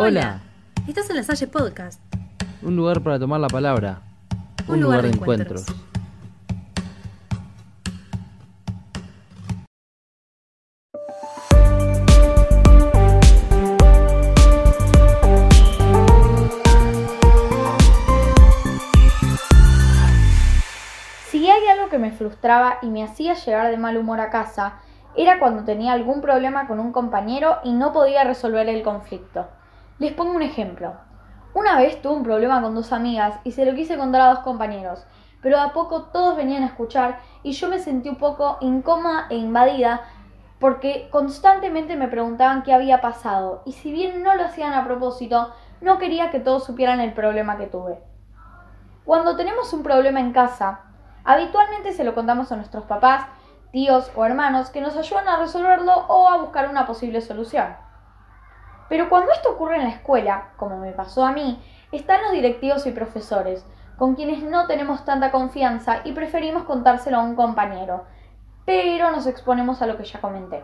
Hola. Estás en la Salle Podcast. Un lugar para tomar la palabra. Un, lugar, de encuentros. Si hay algo que me frustraba y me hacía llegar de mal humor a casa, era cuando tenía algún problema con un compañero y no podía resolver el conflicto. Les pongo un ejemplo. Una vez tuve un problema con dos amigas y se lo quise contar a dos compañeros, pero a poco todos venían a escuchar y yo me sentí un poco incómoda e invadida porque constantemente me preguntaban qué había pasado y si bien no lo hacían a propósito, no quería que todos supieran el problema que tuve. Cuando tenemos un problema en casa, habitualmente se lo contamos a nuestros papás, tíos o hermanos que nos ayudan a resolverlo o a buscar una posible solución. Pero cuando esto ocurre en la escuela, como me pasó a mí, están los directivos y profesores, con quienes no tenemos tanta confianza y preferimos contárselo a un compañero, pero nos exponemos a lo que ya comenté.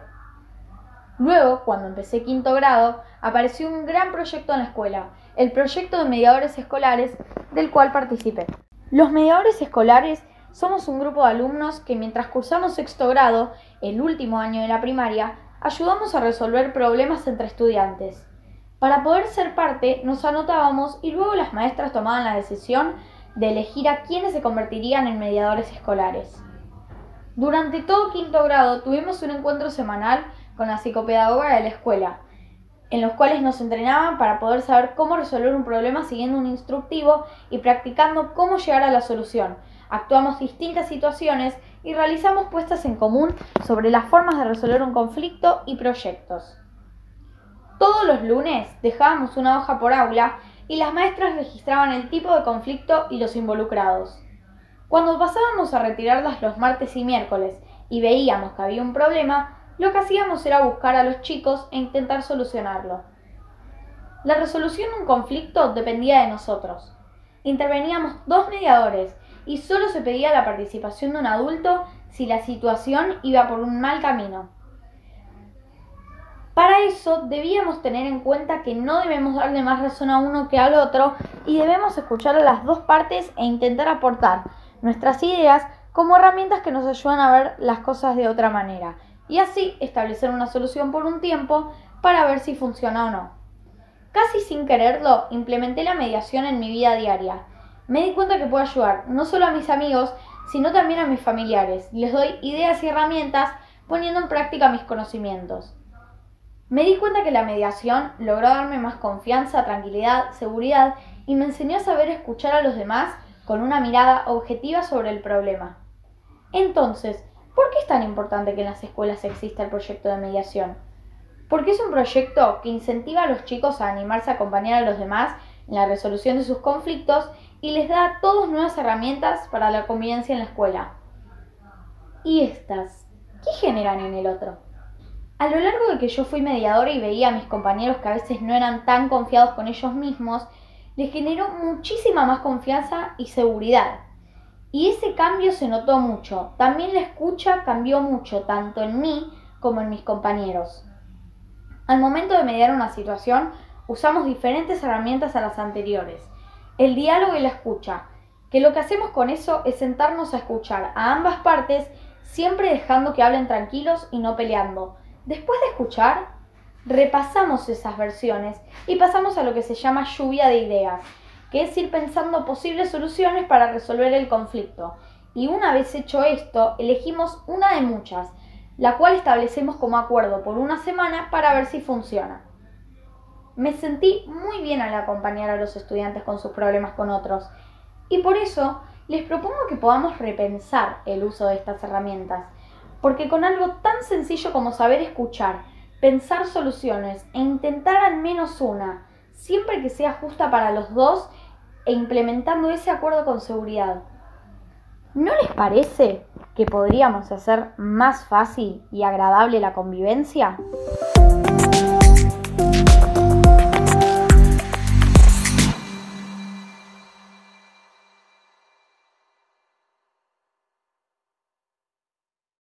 Luego, cuando empecé quinto grado, apareció un gran proyecto en la escuela, el proyecto de mediadores escolares, del cual participé. Los mediadores escolares somos un grupo de alumnos que mientras cursamos sexto grado, el último año de la primaria, ayudamos a resolver problemas entre estudiantes. Para poder ser parte, nos anotábamos y luego las maestras tomaban la decisión de elegir a quienes se convertirían en mediadores escolares. Durante todo quinto grado tuvimos un encuentro semanal con la psicopedagoga de la escuela, en los cuales nos entrenaban para poder saber cómo resolver un problema siguiendo un instructivo y practicando cómo llegar a la solución, actuamos distintas situaciones y realizamos puestas en común sobre las formas de resolver un conflicto y proyectos. Todos los lunes dejábamos una hoja por aula y las maestras registraban el tipo de conflicto y los involucrados. Cuando pasábamos a retirarlas los martes y miércoles y veíamos que había un problema, lo que hacíamos era buscar a los chicos e intentar solucionarlo. La resolución de un conflicto dependía de nosotros. Interveníamos dos mediadores y solo se pedía la participación de un adulto si la situación iba por un mal camino. Para eso debíamos tener en cuenta que no debemos darle más razón a uno que al otro y debemos escuchar a las dos partes e intentar aportar nuestras ideas como herramientas que nos ayudan a ver las cosas de otra manera y así establecer una solución por un tiempo para ver si funciona o no. Casi sin quererlo, implementé la mediación en mi vida diaria me di cuenta que puedo ayudar no solo a mis amigos, sino también a mis familiares. Les doy ideas y herramientas poniendo en práctica mis conocimientos. Me di cuenta que la mediación logró darme más confianza, tranquilidad, seguridad y me enseñó a saber escuchar a los demás con una mirada objetiva sobre el problema. Entonces, ¿por qué es tan importante que en las escuelas exista el proyecto de mediación? Porque es un proyecto que incentiva a los chicos a animarse a acompañar a los demás en la resolución de sus conflictos y les da a todos nuevas herramientas para la convivencia en la escuela. ¿Y estas? ¿Qué generan en el otro? A lo largo de que yo fui mediadora y veía a mis compañeros que a veces no eran tan confiados con ellos mismos, les generó muchísima más confianza y seguridad. Y ese cambio se notó mucho. También la escucha cambió mucho, tanto en mí como en mis compañeros. Al momento de mediar una situación, usamos diferentes herramientas a las anteriores el diálogo y la escucha, que lo que hacemos con eso es sentarnos a escuchar a ambas partes, siempre dejando que hablen tranquilos y no peleando. Después de escuchar, repasamos esas versiones y pasamos a lo que se llama lluvia de ideas, que es ir pensando posibles soluciones para resolver el conflicto. Y una vez hecho esto, elegimos una de muchas, la cual establecemos como acuerdo por una semana para ver si funciona. Me sentí muy bien al acompañar a los estudiantes con sus problemas con otros y por eso les propongo que podamos repensar el uso de estas herramientas, porque con algo tan sencillo como saber escuchar, pensar soluciones e intentar al menos una, siempre que sea justa para los dos e implementando ese acuerdo con seguridad. ¿No les parece que podríamos hacer más fácil y agradable la convivencia?